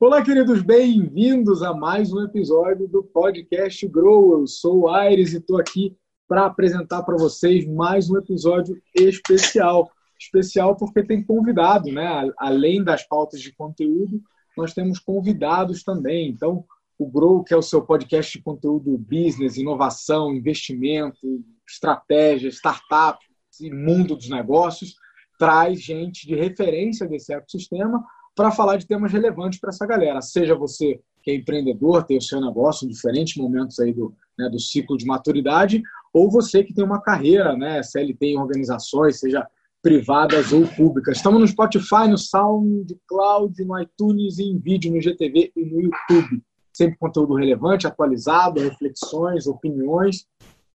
Olá, queridos, bem-vindos a mais um episódio do podcast Grow. Eu sou o Aires e estou aqui para apresentar para vocês mais um episódio especial. Especial porque tem convidado, né? Além das pautas de conteúdo, nós temos convidados também. Então, o Grow, que é o seu podcast de conteúdo business, inovação, investimento, estratégia, startup e mundo dos negócios, traz gente de referência desse ecossistema para falar de temas relevantes para essa galera. Seja você que é empreendedor, tem o seu negócio em diferentes momentos aí do, né, do ciclo de maturidade, ou você que tem uma carreira, né, CLT em organizações, seja privadas ou públicas. Estamos no Spotify, no SoundCloud, no iTunes, em vídeo, no GTV e no YouTube. Sempre conteúdo relevante, atualizado, reflexões, opiniões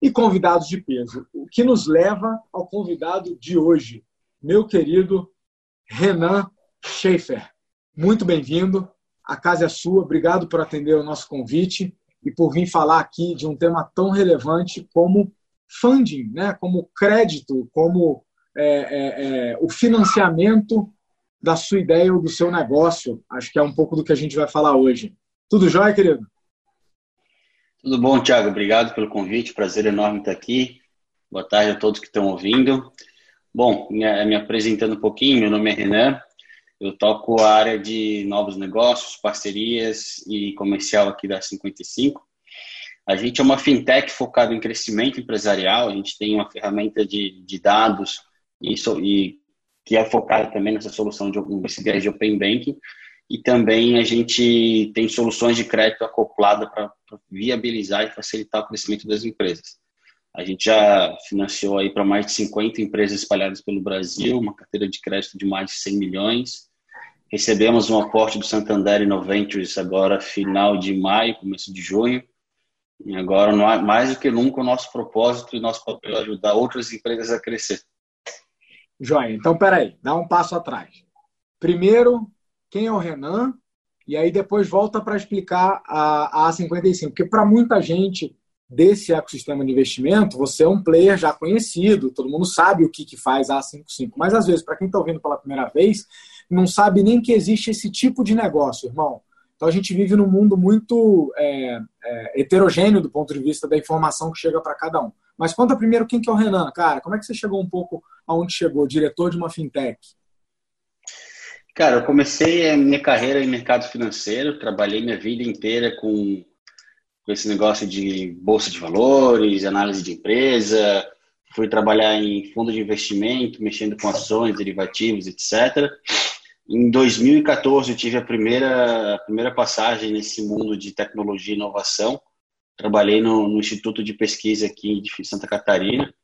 e convidados de peso. O que nos leva ao convidado de hoje, meu querido Renan Schaefer. Muito bem-vindo. A casa é sua. Obrigado por atender o nosso convite e por vir falar aqui de um tema tão relevante como funding, né? como crédito, como é, é, é, o financiamento da sua ideia ou do seu negócio. Acho que é um pouco do que a gente vai falar hoje. Tudo jóia, querido? Tudo bom, Thiago. Obrigado pelo convite. Prazer enorme estar aqui. Boa tarde a todos que estão ouvindo. Bom, me apresentando um pouquinho, meu nome é Renan, eu toco a área de novos negócios, parcerias e comercial aqui da 55. A gente é uma fintech focada em crescimento empresarial. A gente tem uma ferramenta de, de dados e, e que é focada também nessa solução de de open banking. E também a gente tem soluções de crédito acoplada para viabilizar e facilitar o crescimento das empresas. A gente já financiou aí para mais de 50 empresas espalhadas pelo Brasil, uma carteira de crédito de mais de 100 milhões. Recebemos um aporte do Santander Innoventures agora final de maio, começo de junho. E agora, mais do que nunca, o nosso propósito e nosso papel é ajudar outras empresas a crescer. Joia. Então, peraí, dá um passo atrás. Primeiro, quem é o Renan? E aí depois volta para explicar a, a A55. Porque para muita gente desse ecossistema de investimento, você é um player já conhecido, todo mundo sabe o que, que faz a A55. Mas às vezes, para quem está ouvindo pela primeira vez, não sabe nem que existe esse tipo de negócio, irmão. Então a gente vive num mundo muito é, é, heterogêneo do ponto de vista da informação que chega para cada um. Mas conta primeiro quem que é o Renan, cara. Como é que você chegou um pouco aonde chegou, diretor de uma fintech? Cara, eu comecei a minha carreira em mercado financeiro, trabalhei minha vida inteira com, com esse negócio de bolsa de valores, análise de empresa, fui trabalhar em fundo de investimento, mexendo com ações, derivativos, etc. Em 2014 eu tive a primeira, a primeira passagem nesse mundo de tecnologia e inovação. Trabalhei no, no Instituto de Pesquisa aqui de Santa Catarina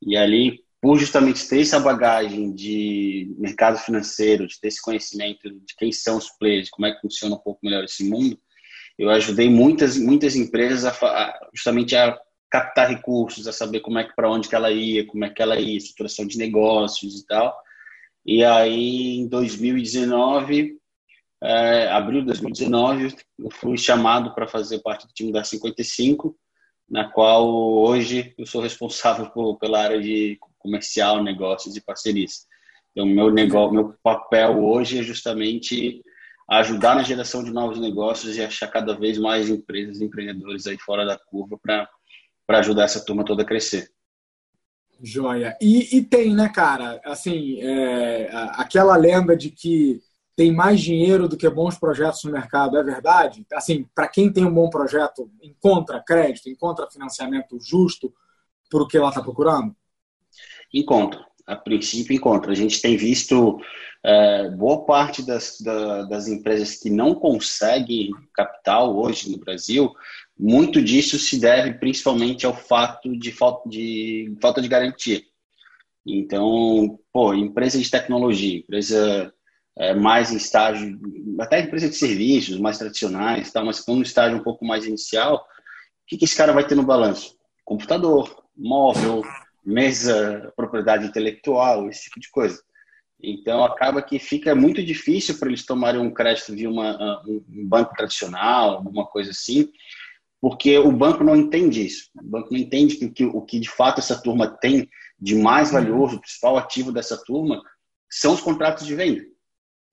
e ali, por justamente ter essa bagagem de mercado financeiro, de ter esse conhecimento de quem são os players, como é que funciona um pouco melhor esse mundo, eu ajudei muitas muitas empresas a, a, justamente a captar recursos, a saber como é que para onde que ela ia, como é que ela ia, estruturação de negócios e tal. E aí, em 2019, é, abril de 2019, eu fui chamado para fazer parte do time da 55, na qual hoje eu sou responsável por, pela área de comercial, negócios e parcerias. Então, meu, negócio, meu papel hoje é justamente ajudar na geração de novos negócios e achar cada vez mais empresas, empreendedores aí fora da curva para ajudar essa turma toda a crescer. Joia. E, e tem, né, cara? Assim, é, aquela lenda de que tem mais dinheiro do que bons projetos no mercado, é verdade? Assim, para quem tem um bom projeto, encontra crédito, encontra financiamento justo por o que ela está procurando? Encontra. A princípio, encontra. A gente tem visto é, boa parte das, da, das empresas que não conseguem capital hoje no Brasil muito disso se deve principalmente ao fato de falta de, falta de garantia. Então, pô, empresa de tecnologia, empresa é, mais em estágio, até empresa de serviços mais tradicionais, tá, mas com um estágio um pouco mais inicial, o que, que esse cara vai ter no balanço? Computador, móvel, mesa, propriedade intelectual, esse tipo de coisa. Então, acaba que fica muito difícil para eles tomarem um crédito de uma, um banco tradicional, alguma coisa assim, porque o banco não entende isso. O banco não entende que, que o que de fato essa turma tem de mais valioso, o principal ativo dessa turma, são os contratos de venda.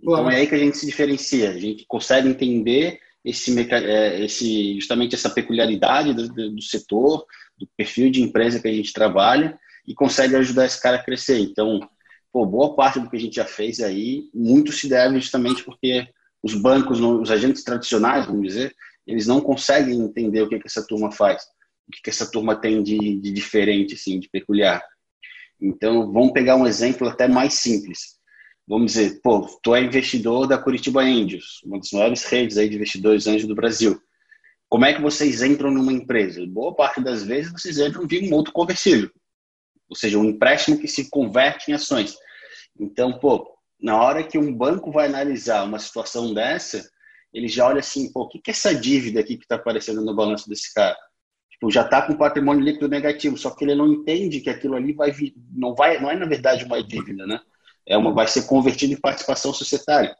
Então é aí que a gente se diferencia, a gente consegue entender esse, é, esse justamente essa peculiaridade do, do, setor, do perfil de empresa que a gente trabalha e consegue ajudar esse cara a crescer. Então, pô, boa parte do que a gente já fez aí, muito se deve justamente porque os bancos, os agentes tradicionais, vamos dizer, eles não conseguem entender o que, que essa turma faz, o que, que essa turma tem de, de diferente, assim, de peculiar. Então, vamos pegar um exemplo até mais simples vamos dizer, pô, tu é investidor da Curitiba Angels, uma das maiores redes aí de investidores anjos do Brasil. Como é que vocês entram numa empresa? Boa parte das vezes vocês entram via um outro conversível, ou seja, um empréstimo que se converte em ações. Então, pô, na hora que um banco vai analisar uma situação dessa, ele já olha assim, pô, o que é essa dívida aqui que está aparecendo no balanço desse cara? Tipo, já está com patrimônio líquido negativo, só que ele não entende que aquilo ali vai vir, não vai, não é na verdade uma dívida, né? É uma, vai ser convertido em participação societária.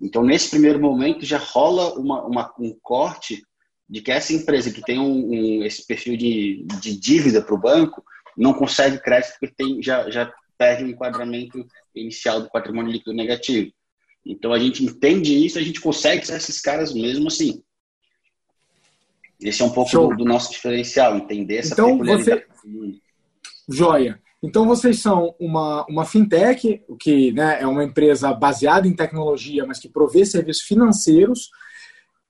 Então, nesse primeiro momento, já rola uma, uma, um corte de que essa empresa que tem um, um esse perfil de, de dívida para o banco não consegue crédito porque tem, já, já perde o enquadramento inicial do patrimônio líquido negativo. Então, a gente entende isso, a gente consegue ser esses caras mesmo assim. Esse é um pouco do, do, nosso diferencial, entender essa então, peculiaridade. Você... Joia. Então, vocês são uma, uma fintech, que né, é uma empresa baseada em tecnologia, mas que provê serviços financeiros,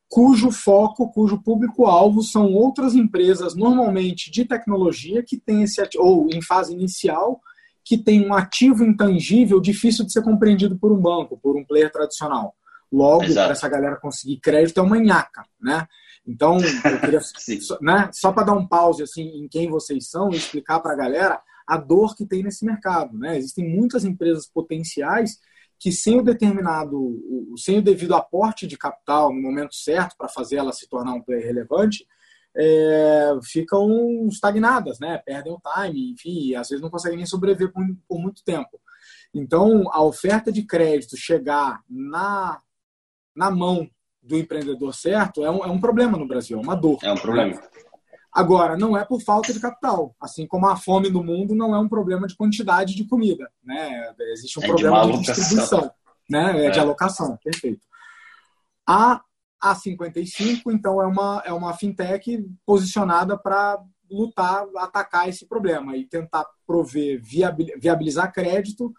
cujo foco, cujo público-alvo são outras empresas, normalmente de tecnologia, que têm esse ou em fase inicial, que tem um ativo intangível difícil de ser compreendido por um banco, por um player tradicional. Logo, para essa galera conseguir crédito é uma nhaca, né? Então, eu queria, né, só para dar um pause assim, em quem vocês são e explicar para a galera, a dor que tem nesse mercado. Né? Existem muitas empresas potenciais que sem o determinado, sem o devido aporte de capital no momento certo para fazer ela se tornar um player relevante, é, ficam estagnadas, né? perdem o time, enfim, às vezes não conseguem nem sobreviver por, por muito tempo. Então, a oferta de crédito chegar na, na mão do empreendedor certo é um, é um problema no Brasil, é uma dor. É um problema. Agora, não é por falta de capital. Assim como a fome no mundo não é um problema de quantidade de comida. Né? Existe um é problema de, de distribuição, né? É, é. de alocação, perfeito. A A55, então, é uma, é uma fintech posicionada para lutar, atacar esse problema e tentar prover, viabilizar crédito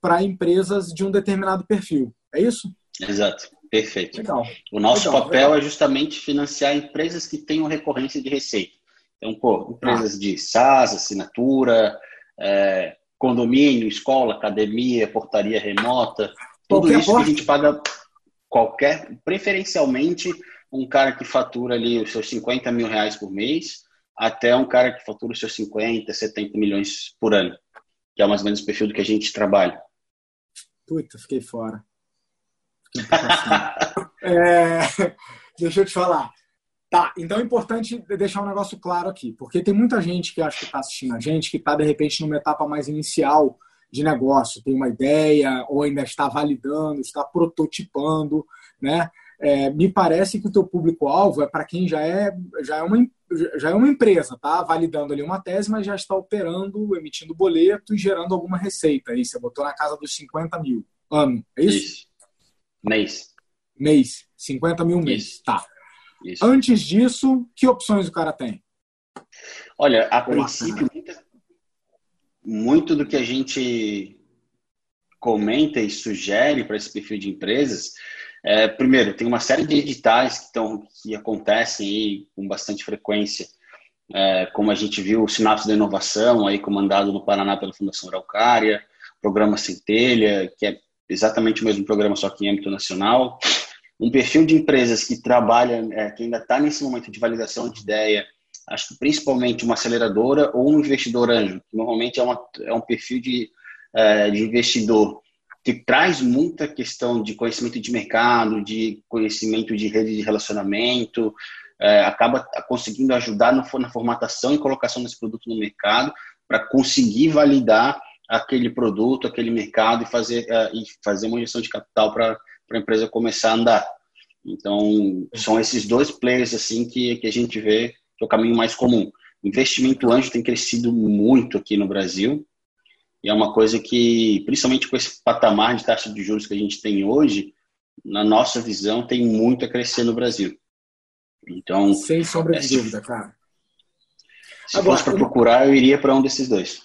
para empresas de um determinado perfil. É isso? Exato. Perfeito. Legal. O nosso legal, papel legal. é justamente financiar empresas que tenham recorrência de receita. Então, pô, empresas ah. de SaaS, assinatura, é, condomínio, escola, academia, portaria remota, tudo qualquer isso porta. que a gente paga qualquer, preferencialmente um cara que fatura ali os seus 50 mil reais por mês, até um cara que fatura os seus 50, 70 milhões por ano, que é mais ou menos o perfil do que a gente trabalha. Puta, fiquei fora. Fiquei é, deixa eu te falar. Tá, então é importante deixar um negócio claro aqui, porque tem muita gente que acha que está assistindo a gente, que está, de repente, numa etapa mais inicial de negócio, tem uma ideia, ou ainda está validando, está prototipando, né? É, me parece que o teu público-alvo é para quem já é, já, é uma, já é uma empresa, tá? Validando ali uma tese, mas já está operando, emitindo boleto e gerando alguma receita. Aí você botou na casa dos 50 mil ano, é isso? isso. Mês. Mês. 50 mil mês. Tá. Isso. Antes disso, que opções o cara tem? Olha, a princípio, muito do que a gente comenta e sugere para esse perfil de empresas, é, primeiro, tem uma série de editais que, estão, que acontecem aí com bastante frequência, é, como a gente viu o Sinapse da Inovação, aí comandado no Paraná pela Fundação Araucária, programa Centelha, que é exatamente o mesmo programa, só que em âmbito nacional um perfil de empresas que trabalha, é, que ainda está nesse momento de validação de ideia, acho que principalmente uma aceleradora ou um investidor anjo, que normalmente é, uma, é um perfil de, é, de investidor que traz muita questão de conhecimento de mercado, de conhecimento de rede de relacionamento, é, acaba conseguindo ajudar no, na formatação e colocação desse produto no mercado para conseguir validar aquele produto, aquele mercado e fazer, uh, e fazer uma injeção de capital para para a empresa começar a andar. Então, são esses dois players assim que, que a gente vê que é o caminho mais comum. Investimento anjo tem crescido muito aqui no Brasil. E é uma coisa que, principalmente com esse patamar de taxa de juros que a gente tem hoje, na nossa visão, tem muito a crescer no Brasil. Então, sem sombra de é, dúvida, cara. Se Agora, fosse para procurar, eu iria para um desses dois.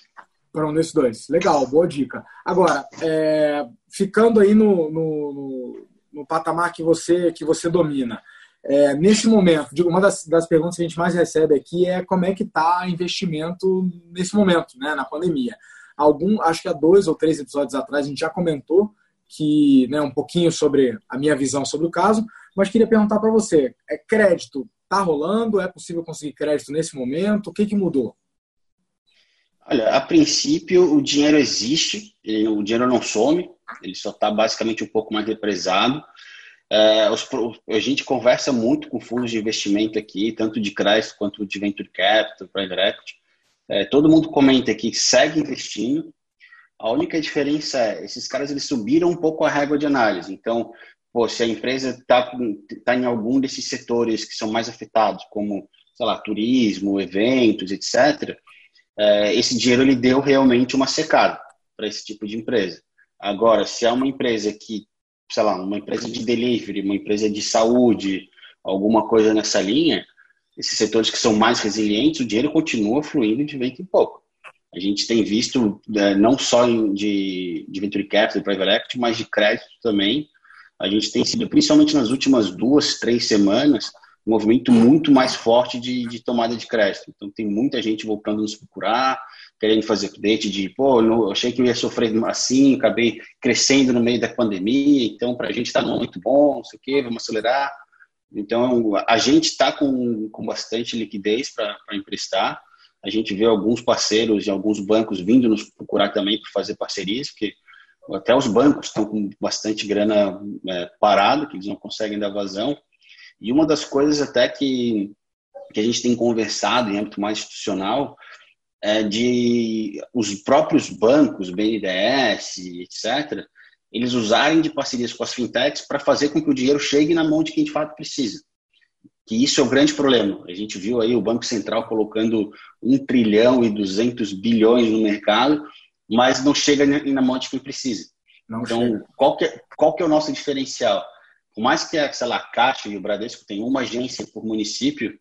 Para um desses dois. Legal, boa dica. Agora, é, ficando aí no, no, no, patamar que você, que você domina, é, nesse momento, digo, uma das, das perguntas que a gente mais recebe aqui é como é que está investimento nesse momento, né, na pandemia. Algum, acho que há dois ou três episódios atrás a gente já comentou que, né, um pouquinho sobre a minha visão sobre o caso, mas queria perguntar para você, é crédito Está rolando? É possível conseguir crédito nesse momento? O que, que mudou? Olha, a princípio o dinheiro existe, ele, o dinheiro não some, ele só está basicamente um pouco mais represado. É, os, a gente conversa muito com fundos de investimento aqui, tanto de crédito quanto de venture capital, private equity. É, todo mundo comenta que segue investindo. A única diferença é, esses caras eles subiram um pouco a régua de análise. Então, pô, se a empresa está tá em algum desses setores que são mais afetados, como, sei lá, turismo, eventos, etc., é, esse dinheiro ele deu realmente uma secada para esse tipo de empresa. Agora, se é uma empresa que, sei lá, uma empresa de delivery, uma empresa de saúde, alguma coisa nessa linha, esses setores que são mais resilientes, o dinheiro continua fluindo de vento em pouco. A gente tem visto, é, não só de, de venture capital, private equity, mas de crédito também, a gente tem sido, principalmente nas últimas duas, três semanas, um movimento muito mais forte de, de tomada de crédito. Então, tem muita gente voltando a nos procurar, querendo fazer update de, pô, eu achei que eu ia sofrer assim, acabei crescendo no meio da pandemia, então para a gente está muito bom, não sei o quê, vamos acelerar. Então, a gente está com, com bastante liquidez para emprestar. A gente vê alguns parceiros e alguns bancos vindo nos procurar também para fazer parcerias, porque até os bancos estão com bastante grana é, parado, que eles não conseguem dar vazão. E uma das coisas até que, que a gente tem conversado em âmbito mais institucional é de os próprios bancos, BNDES, etc., eles usarem de parcerias com as fintechs para fazer com que o dinheiro chegue na mão de quem de fato precisa. Que isso é o grande problema. A gente viu aí o Banco Central colocando 1 trilhão e 200 bilhões no mercado mas não chega na mão de quem precisa. Não então, chega. qual que, é, qual que é o nosso diferencial? Por mais que a, sei lá, a Caixa e o Bradesco tenham uma agência por município,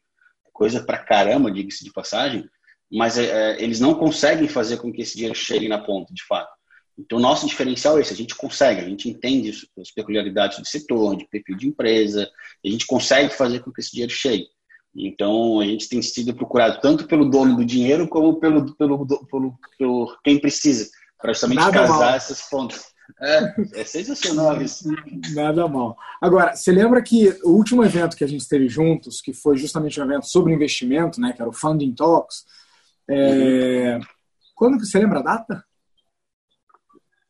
coisa pra caramba, diga-se de passagem, mas é, é, eles não conseguem fazer com que esse dinheiro chegue na ponta, de fato. Então, o nosso diferencial é esse, a gente consegue, a gente entende as peculiaridades do setor, de perfil de empresa, a gente consegue fazer com que esse dinheiro chegue. Então, a gente tem sido procurado tanto pelo dono do dinheiro como pelo, pelo, pelo, pelo quem precisa, para justamente Nada casar mal. essas fontes. É, é sensacional isso. Nada mal. Agora, você lembra que o último evento que a gente teve juntos, que foi justamente um evento sobre investimento, né, que era o Funding Talks, é... uhum. quando que você lembra a data?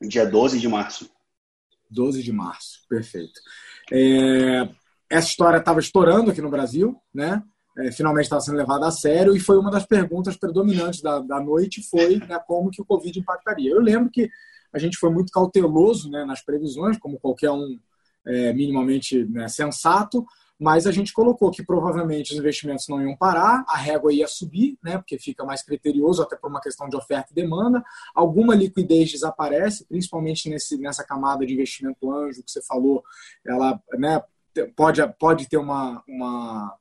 Dia 12 de março. 12 de março, perfeito. É... Essa história estava estourando aqui no Brasil, né? é, finalmente estava sendo levada a sério e foi uma das perguntas predominantes da, da noite foi né, como que o Covid impactaria. Eu lembro que a gente foi muito cauteloso né, nas previsões, como qualquer um é, minimamente né, sensato, mas a gente colocou que provavelmente os investimentos não iam parar, a régua ia subir, né, porque fica mais criterioso até por uma questão de oferta e demanda, alguma liquidez desaparece, principalmente nesse, nessa camada de investimento anjo que você falou, ela né, pode, pode ter uma, uma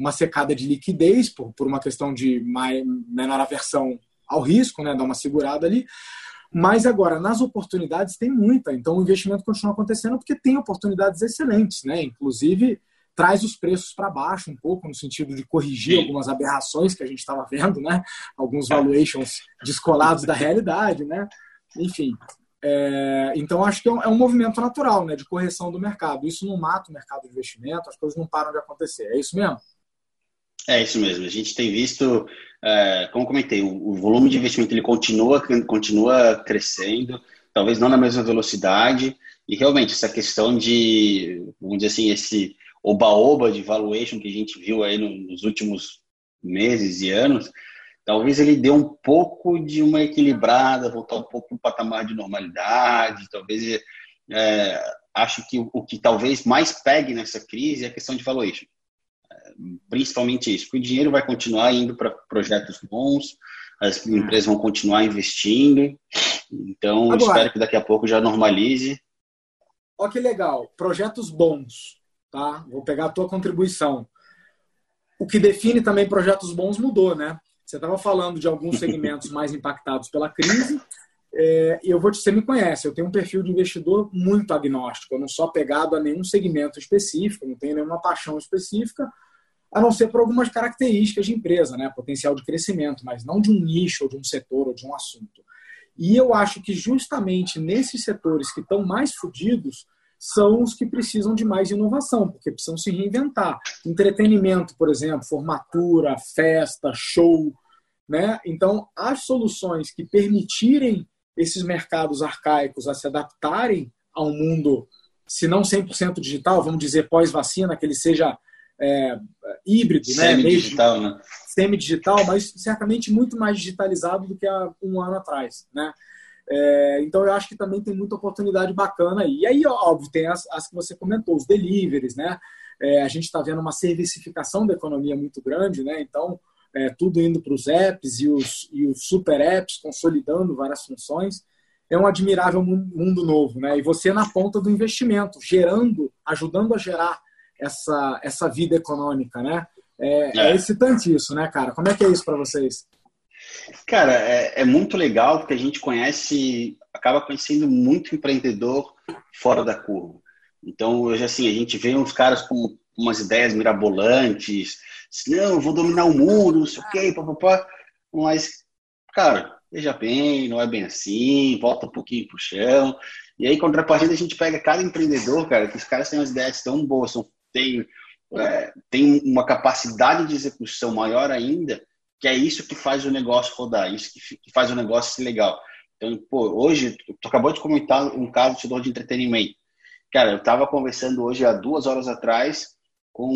uma secada de liquidez por, por uma questão de mais, menor aversão ao risco, né, dar uma segurada ali. Mas agora, nas oportunidades, tem muita. Então, o investimento continua acontecendo porque tem oportunidades excelentes, né? Inclusive, traz os preços para baixo um pouco, no sentido de corrigir algumas aberrações que a gente estava vendo, né? Alguns valuations descolados da realidade, né? Enfim. É, então, acho que é um, é um, movimento natural, né? De correção do mercado. Isso não mata o mercado de investimento, as coisas não param de acontecer. É isso mesmo? É isso mesmo. A gente tem visto, é, como comentei, o, volume de investimento ele continua, continua crescendo, talvez não na mesma velocidade. E realmente essa questão de, vamos dizer assim, esse oba-oba de valuation que a gente viu aí nos últimos meses e anos, talvez ele dê um pouco de uma equilibrada, voltar um pouco para o patamar de normalidade. Talvez é, acho que o, o que talvez mais pegue nessa crise é a questão de valuation principalmente isso, porque o dinheiro vai continuar indo para projetos bons, as empresas vão continuar investindo, Então, Agora, espero que daqui a pouco já normalize. Olha que legal, projetos bons, tá? Vou pegar a tua contribuição. O que define também projetos bons mudou, né? Você estava falando de alguns segmentos mais impactados pela crise. É, eu vou te, você me conhece, eu tenho um perfil de investidor muito agnóstico. Eu não sou apegado a nenhum segmento específico, não tenho nenhuma paixão específica, a não ser por algumas características de empresa, né? Potencial de crescimento, mas não de um nicho, ou de um setor, ou de um assunto. E eu acho que justamente nesses setores que estão mais fodidos são os que precisam de mais inovação, porque precisam se reinventar. Entretenimento, por exemplo, formatura, festa, show. Né? Então, as soluções que permitirem esses mercados arcaicos a se adaptarem ao mundo, se não 100% digital, vamos dizer pós-vacina, que ele seja é, híbrido, né? semi-digital, né? Semi-digital, mas certamente muito mais digitalizado do que há um ano atrás, né? É, então eu acho que também tem muita oportunidade bacana aí. E aí, óbvio, tem as, as que você comentou, os deliveries, né? É, a gente está vendo uma servicificação da economia muito grande, né? Então, é, tudo indo para os apps e os, e os super apps, consolidando várias funções. É um admirável mundo novo, né? E você na ponta do investimento, gerando, ajudando a gerar essa, essa vida econômica, né? É, é. é excitante isso, né, cara? Como é que é isso para vocês? Cara, é, é, muito legal porque a gente conhece, acaba conhecendo muito empreendedor fora da curva. Então, hoje, assim, a gente vê uns caras com umas ideias mirabolantes, assim, não, eu vou dominar o mundo, não sei o quê, papapá. Mas, cara, veja bem, não é bem assim, volta um pouquinho pro chão. E aí, contrapartida, a gente pega cada empreendedor, cara, que os caras têm umas ideias tão boas, são tem, é, tem uma capacidade de execução maior ainda, que é isso que faz o negócio rodar, isso que, faz o negócio ser legal. Então, pô, hoje, tu acabou de comentar um caso de setor de entretenimento. Cara, eu estava conversando hoje, há duas horas atrás, com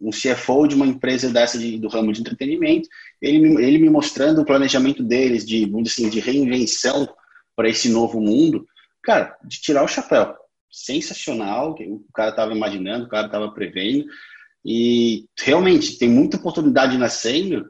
um CFO de uma empresa dessa de, do ramo de entretenimento, ele, ele me mostrando o planejamento deles de, assim, de reinvenção para esse novo mundo, cara, de tirar o chapéu sensacional, que o cara estava imaginando, o cara estava prevendo. E realmente tem muita oportunidade nascendo.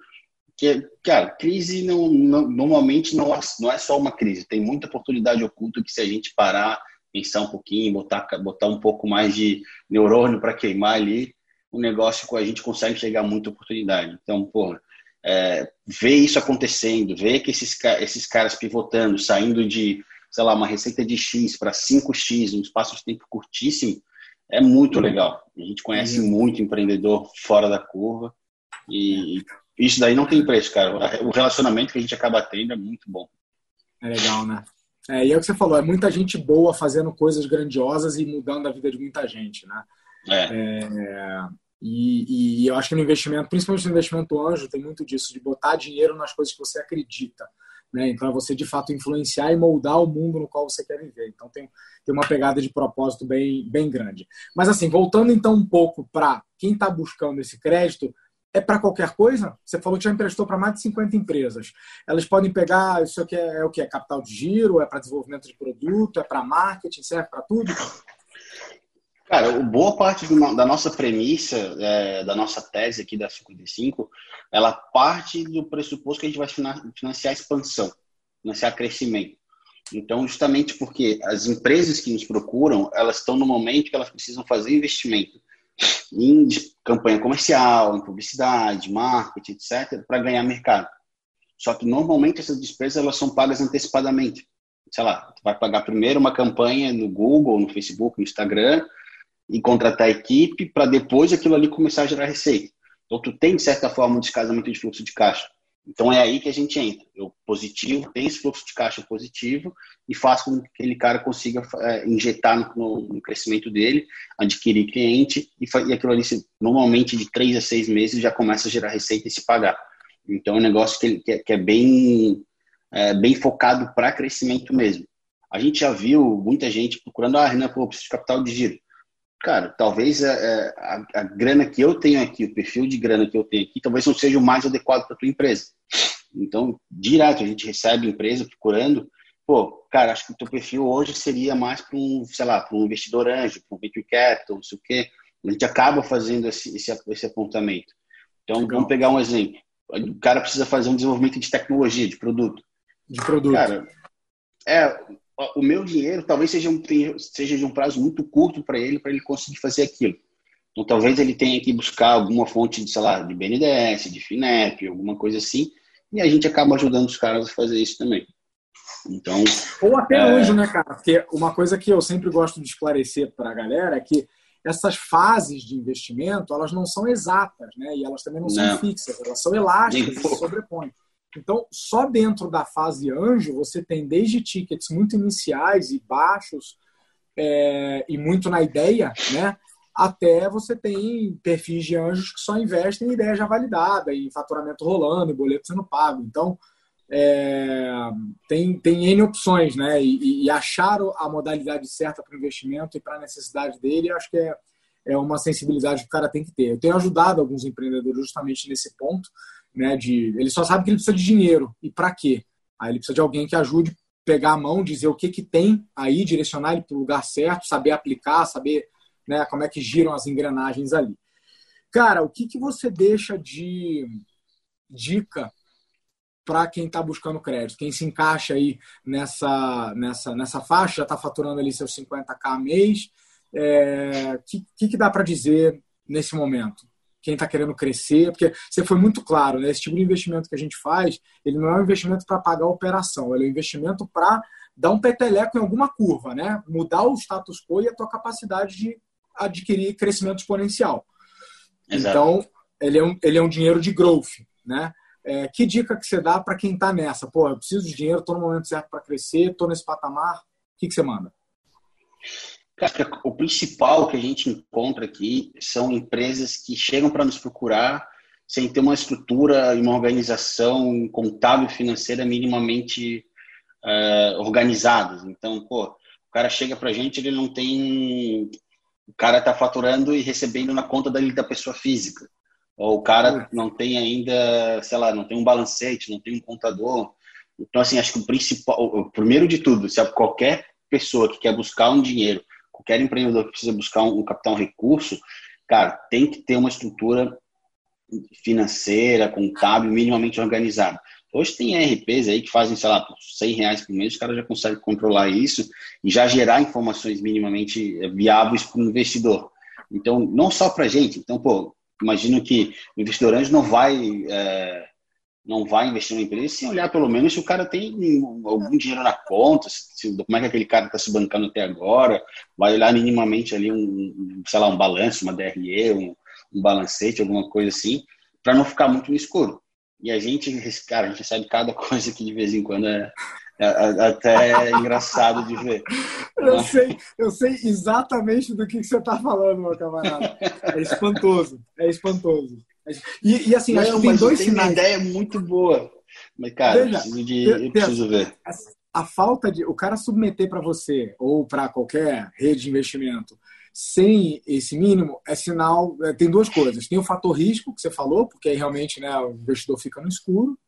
Que, cara, crise não, não, normalmente não, não é só uma crise, tem muita oportunidade oculta que se a gente parar, pensar um pouquinho, botar, botar um pouco mais de neurônio para queimar ali, o negócio a gente consegue chegar muita oportunidade. Então, porra, é, ver isso acontecendo, ver que esses, esses caras pivotando, saindo de sei lá, uma receita de X para 5X, um espaço de tempo curtíssimo, é muito uhum. legal. A gente conhece uhum. muito empreendedor fora da curva e isso daí não tem preço, cara. O relacionamento que a gente acaba tendo é muito bom. É legal, né? É, e é o que você falou, é muita gente boa fazendo coisas grandiosas e mudando a vida de muita gente, né? É. é e, e, eu acho que no investimento, principalmente no investimento anjo, tem muito disso, de botar dinheiro nas coisas que você acredita. Né? Então você de fato influenciar e moldar o mundo no qual você quer viver. Então tem, tem uma pegada de propósito bem, bem grande. Mas assim, voltando então um pouco para quem está buscando esse crédito, é para qualquer coisa? Você falou que já emprestou para mais de 50 empresas. Elas podem pegar, isso aqui é, é o que? É capital de giro? É para desenvolvimento de produto? É para marketing? Serve para tudo? Cara, boa parte do, da nossa premissa, é, da nossa tese aqui da 55, ela parte do pressuposto que a gente vai financiar a expansão, financiar crescimento. Então, justamente porque as empresas que nos procuram, elas estão no momento que elas precisam fazer investimento em campanha comercial, em publicidade, marketing, etc., para ganhar mercado. Só que normalmente essas despesas elas são pagas antecipadamente. Sei lá, tu vai pagar primeiro uma campanha no Google, no Facebook, no Instagram, e contratar equipe para depois aquilo ali começar a gerar receita. Então, tu tem, de certa forma, um descasamento de fluxo de caixa. Então, é aí que a gente entra. Eu positivo, tem esse fluxo de caixa positivo e faço com que aquele cara consiga é, injetar no, no, crescimento dele, adquirir cliente e, e aquilo ali, normalmente, de três a seis meses, já começa a gerar receita e se pagar. Então, é um negócio que, que, é, que é, bem, é, bem focado para crescimento mesmo. A gente já viu muita gente procurando, ah, Renan, pô, preciso de capital de giro cara, talvez a, a, a, grana que eu tenho aqui, o perfil de grana que eu tenho aqui, talvez não seja o mais adequado para tua empresa. Então, direto, a gente recebe empresa procurando, pô, cara, acho que o teu perfil hoje seria mais para um, sei lá, para um investidor anjo, para um venture capital, não sei o quê. A gente acaba fazendo esse, esse, esse apontamento. Então, Legal. vamos pegar um exemplo. O cara precisa fazer um desenvolvimento de tecnologia, de produto. De produto. Cara, é, o meu dinheiro talvez seja, um, seja de um prazo muito curto para ele, para ele conseguir fazer aquilo. Então, talvez ele tenha que buscar alguma fonte de, sei lá, de BNDES, de FINEP, alguma coisa assim, e a gente acaba ajudando os caras a fazer isso também. Então, Ou até é... anjo, né, cara? Porque uma coisa que eu sempre gosto de esclarecer para a galera é que essas fases de investimento, elas não são exatas, né? E elas também não, não. são fixas, elas são elásticas se sobrepõem. Então, só dentro da fase anjo, você tem desde tickets muito iniciais e baixos, é, e muito na ideia, né? Até você tem perfis de anjos que só investem em ideia já validada, em faturamento rolando, boleto sendo pago. Então, é, tem, tem N opções, né? E, e achar a modalidade certa para o investimento e para a necessidade dele, acho que é, é uma sensibilidade que o cara tem que ter. Eu tenho ajudado alguns empreendedores justamente nesse ponto, né? De ele só sabe que ele precisa de dinheiro e para quê? Aí ele precisa de alguém que ajude pegar a mão, dizer o que que tem aí, direcionar ele para o lugar certo, saber aplicar, saber né, como é que giram as engrenagens ali. Cara, o que que você deixa de dica para quem está buscando crédito, quem se encaixa aí nessa, nessa, nessa faixa, já está faturando ali seus 50k a mês, o é, que, que, dá para dizer nesse momento? Quem está querendo crescer, porque você foi muito claro, né? Esse tipo de investimento que a gente faz, ele não é um investimento para pagar a operação, ele é um investimento para dar um peteleco em alguma curva, né? Mudar o status quo e a tua capacidade de adquirir crescimento exponencial. Exato. Então, ele é, um, ele é um dinheiro de growth, né? É, que dica que você dá para quem está nessa? Pô, eu preciso de dinheiro, estou no momento certo para crescer, estou nesse patamar. O que, que você manda? Cara, o principal que a gente encontra aqui são empresas que chegam para nos procurar sem ter uma estrutura e uma organização contábil financeira minimamente uh, organizadas. Então, pô, o cara chega para a gente, ele não tem... O cara está faturando e recebendo na conta da, da pessoa física. Ou o cara não tem ainda, sei lá, não tem um balancete, não tem um contador. Então, assim, acho que o principal, o primeiro de tudo, se qualquer pessoa que quer buscar um dinheiro, qualquer empreendedor que precisa buscar um, capital, um recurso, cara, tem que ter uma estrutura financeira, contábil, minimamente organizada. Hoje tem RPs aí que fazem, sei lá, por 100 reais por mês, os caras já conseguem controlar isso e já gerar informações minimamente viáveis para o investidor. Então, não só para gente. Então, pô, imagino que o investidor anjo não vai é, não vai investir numa empresa sem olhar pelo menos se o cara tem algum dinheiro na conta, se, como é que aquele cara está se bancando até agora, vai olhar minimamente ali um, sei lá, um balanço, uma DRE, um, um balancete, alguma coisa assim, para não ficar muito no escuro. E a gente, cara, a gente recebe cada coisa que de vez em quando é, é, é até engraçado de ver. Eu sei, eu sei exatamente do que, você está falando, meu camarada. É espantoso, é espantoso. E, e assim, Não, acho que tem dois sinais. uma ideia muito boa. Mas, cara, Veja, eu preciso, de, eu preciso ver. A falta de. O cara submeter para você, ou para qualquer rede de investimento, sem esse mínimo, é sinal. É, tem duas coisas. Tem o fator risco, que você falou, porque aí realmente né, o investidor fica no escuro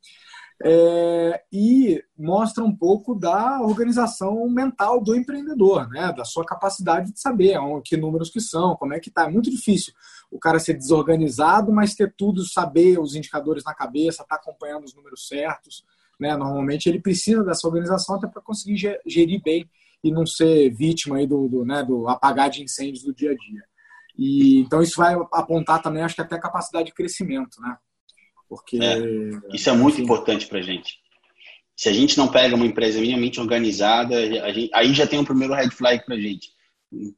é, e mostra um pouco da organização mental do empreendedor, né? da sua capacidade de saber que números que são, como é que está. É muito difícil o cara ser desorganizado, mas ter tudo, saber os indicadores na cabeça, estar tá acompanhando os números certos. Né? Normalmente ele precisa dessa organização até para conseguir gerir bem e não ser vítima aí do, do, né, do apagar de incêndios do dia a dia. E, então isso vai apontar também, acho que até capacidade de crescimento, né? Porque é, isso é muito importante para a gente. Se a gente não pega uma empresa minimamente organizada, gente, aí já tem um primeiro red flag para a gente.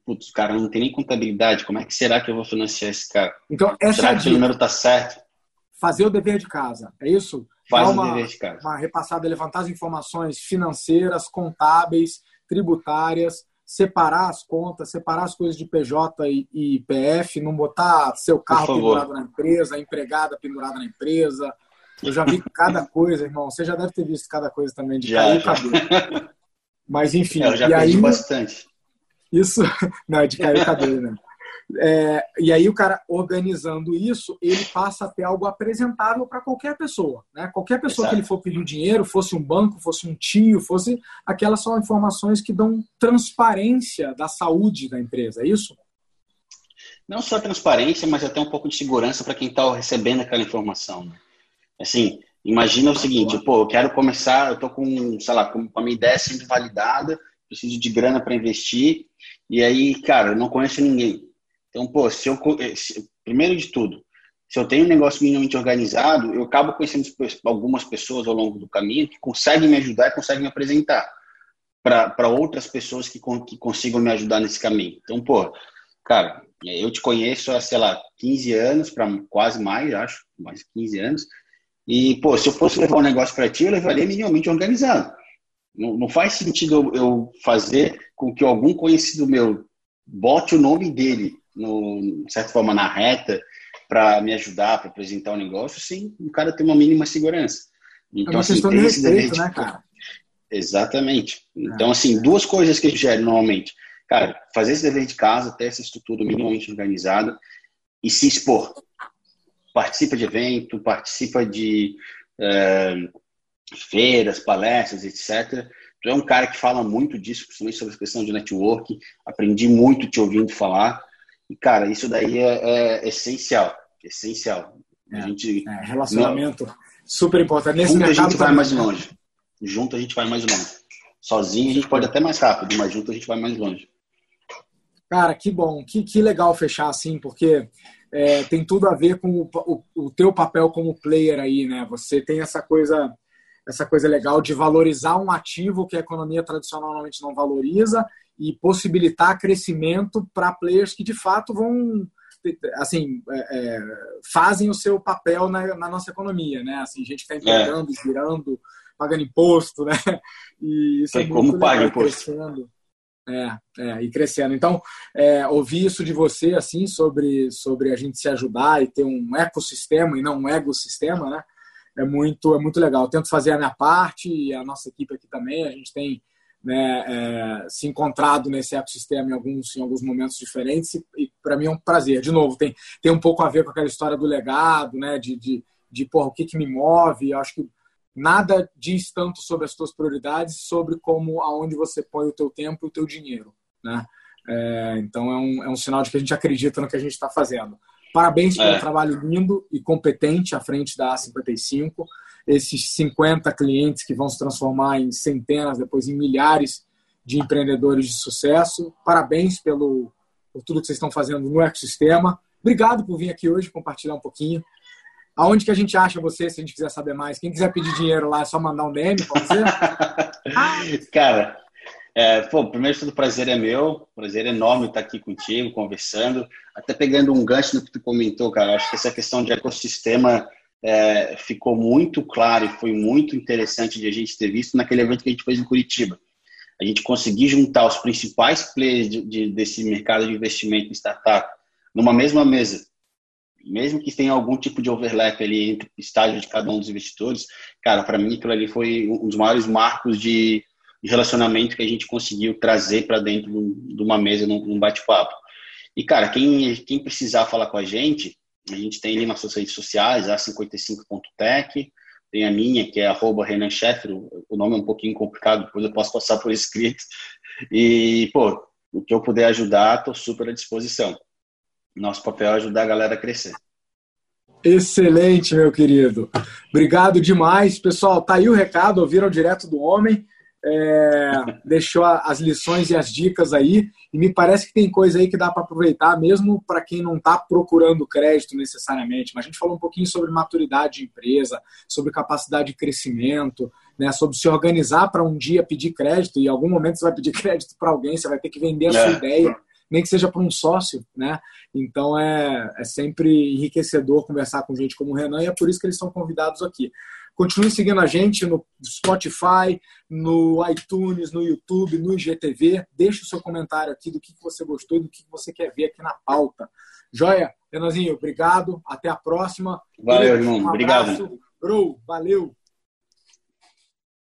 Putz, cara não tem nem contabilidade, como é que será que eu vou financiar esse cara? Então, essa será é que o número está certo? Fazer o dever de casa, é isso? Faz uma, o dever de casa. Uma repassada, levantar as informações financeiras, contábeis, tributárias, separar as contas, separar as coisas de PJ e, e PF, não botar seu carro pendurado na empresa, empregada pendurada na empresa. Eu já vi cada coisa, irmão. Você já deve ter visto cada coisa também de já, cair já. o cabelo. Mas enfim. É, eu já e aí, bastante. Isso, não, é de cair o cabelo, né? É, e aí o cara organizando isso, ele passa a ter algo apresentável para qualquer pessoa. Né? Qualquer pessoa Exato. que ele for pedir dinheiro, fosse um banco, fosse um tio, fosse aquelas são informações que dão transparência da saúde da empresa, é isso? Não só transparência, mas até um pouco de segurança para quem está recebendo aquela informação. Né? Assim, Imagina o seguinte, pô, eu quero começar, eu tô com, sei lá, com a minha ideia sendo validada, preciso de grana para investir, e aí, cara, eu não conheço ninguém. Então, pô, se eu, se, primeiro de tudo, se eu tenho um negócio minimamente organizado, eu acabo conhecendo algumas pessoas ao longo do caminho que conseguem me ajudar e conseguem me apresentar para outras pessoas que, que consigam me ajudar nesse caminho. Então, pô, cara, eu te conheço há, sei lá, 15 anos, para quase mais, acho, mais 15 anos. E, pô, se eu fosse levar um negócio para ti, eu levaria minimamente organizado. Não, não faz sentido eu fazer com que algum conhecido meu bote o nome dele, no, de certa forma, na reta, para me ajudar, para apresentar o um negócio, sem o cara ter uma mínima segurança. Então, é uma assim, questão de respeito, né, cara? Exatamente. Então, assim, duas coisas que a gente gera normalmente. Cara, fazer esse dever de casa, ter essa estrutura minimamente organizada e se expor. Participa de evento, participa de é, feiras, palestras, etc. Tu é um cara que fala muito disso, principalmente sobre a questão de network. Aprendi muito te ouvindo falar. E, cara, isso daí é, é essencial. Essencial. É, a gente, é, relacionamento não, super importante. Nesse junto a gente vai mais longe. Junto a gente vai mais longe. Sozinho a gente pode até mais rápido, mas junto a gente vai mais longe. Cara, que bom, que, que legal fechar assim, porque é, tem tudo a ver com o, o, o, teu papel como player aí, né? Você tem essa coisa, essa coisa legal de valorizar um ativo que a economia tradicional normalmente não valoriza e possibilitar crescimento para players que de fato vão assim é, é, fazem o seu papel na, na, nossa economia, né? Assim, gente que está empregando, é. girando, pagando imposto, né? E isso Tem é como paga imposto. Crescendo. É, é, e crescendo. Então, é, ouvir isso de você, assim, sobre, sobre a gente se ajudar e ter um ecossistema e não um ecossistema, né? É muito, é muito legal. Eu tento fazer a minha parte e a nossa equipe aqui também. A gente tem né, é, se encontrado nesse ecossistema em alguns, em alguns momentos diferentes e, e para mim é um prazer. De novo, tem, tem um pouco a ver com aquela história do legado, né? De, de, de porra, o que, que me move. Eu acho que nada diz tanto sobre as suas prioridades, sobre como aonde você põe o teu tempo e o teu dinheiro, né? É, então é um, é um sinal de que a gente acredita no que a gente está fazendo. Parabéns pelo é. trabalho lindo e competente à frente da A55. Esses 50 clientes que vão se transformar em centenas, depois em milhares de empreendedores de sucesso. Parabéns pelo, por tudo que vocês estão fazendo no ecossistema. Obrigado por vir aqui hoje compartilhar um pouquinho Aonde que a gente acha você, se a gente quiser saber mais? Quem quiser pedir dinheiro lá, é só mandar um DM, pode ser? Cara, é, pô, primeiro tudo, prazer é meu. Prazer enorme estar aqui contigo, conversando. Até pegando um gancho no que tu comentou, cara. Acho que essa questão de ecossistema é, ficou muito claro e foi muito interessante de a gente ter visto naquele evento que a gente fez em Curitiba. A gente conseguir juntar os principais players de, de, desse mercado de investimento em startup numa mesma mesa mesmo que tenha algum tipo de overlap ali entre o estágio de cada um dos investidores, cara, para mim aquilo ali foi um dos maiores marcos de, relacionamento que a gente conseguiu trazer para dentro de uma mesa, num, bate-papo. E, cara, quem, quem precisar falar com a gente, a gente tem ali nas suas redes sociais, a55.tech, tem a minha, que é arroba Renan Scheffer, o nome é um pouquinho complicado, depois eu posso passar por escrito. E, pô, o que eu puder ajudar, estou super à disposição. Nosso papel é ajudar a galera a crescer. Excelente, meu querido. Obrigado demais. Pessoal, tá aí o recado, ouviram direto do homem. É, deixou as lições e as dicas aí. E me parece que tem coisa aí que dá para aproveitar, mesmo para quem não está procurando crédito necessariamente. Mas a gente falou um pouquinho sobre maturidade de empresa, sobre capacidade de crescimento, né, sobre se organizar para um dia pedir crédito. E em algum momento você vai pedir crédito para alguém, você vai ter que vender a sua é. ideia nem que seja para um sócio, né? Então é, é sempre enriquecedor conversar com gente como o Renan e é por isso que eles são convidados aqui. Continue seguindo a gente no Spotify, no iTunes, no YouTube, no IGTV. Deixe o seu comentário aqui do que você gostou e do que você quer ver aqui na pauta. Joia? Renanzinho, obrigado. Até a próxima. Valeu, irmão. Um obrigado. Bro, valeu.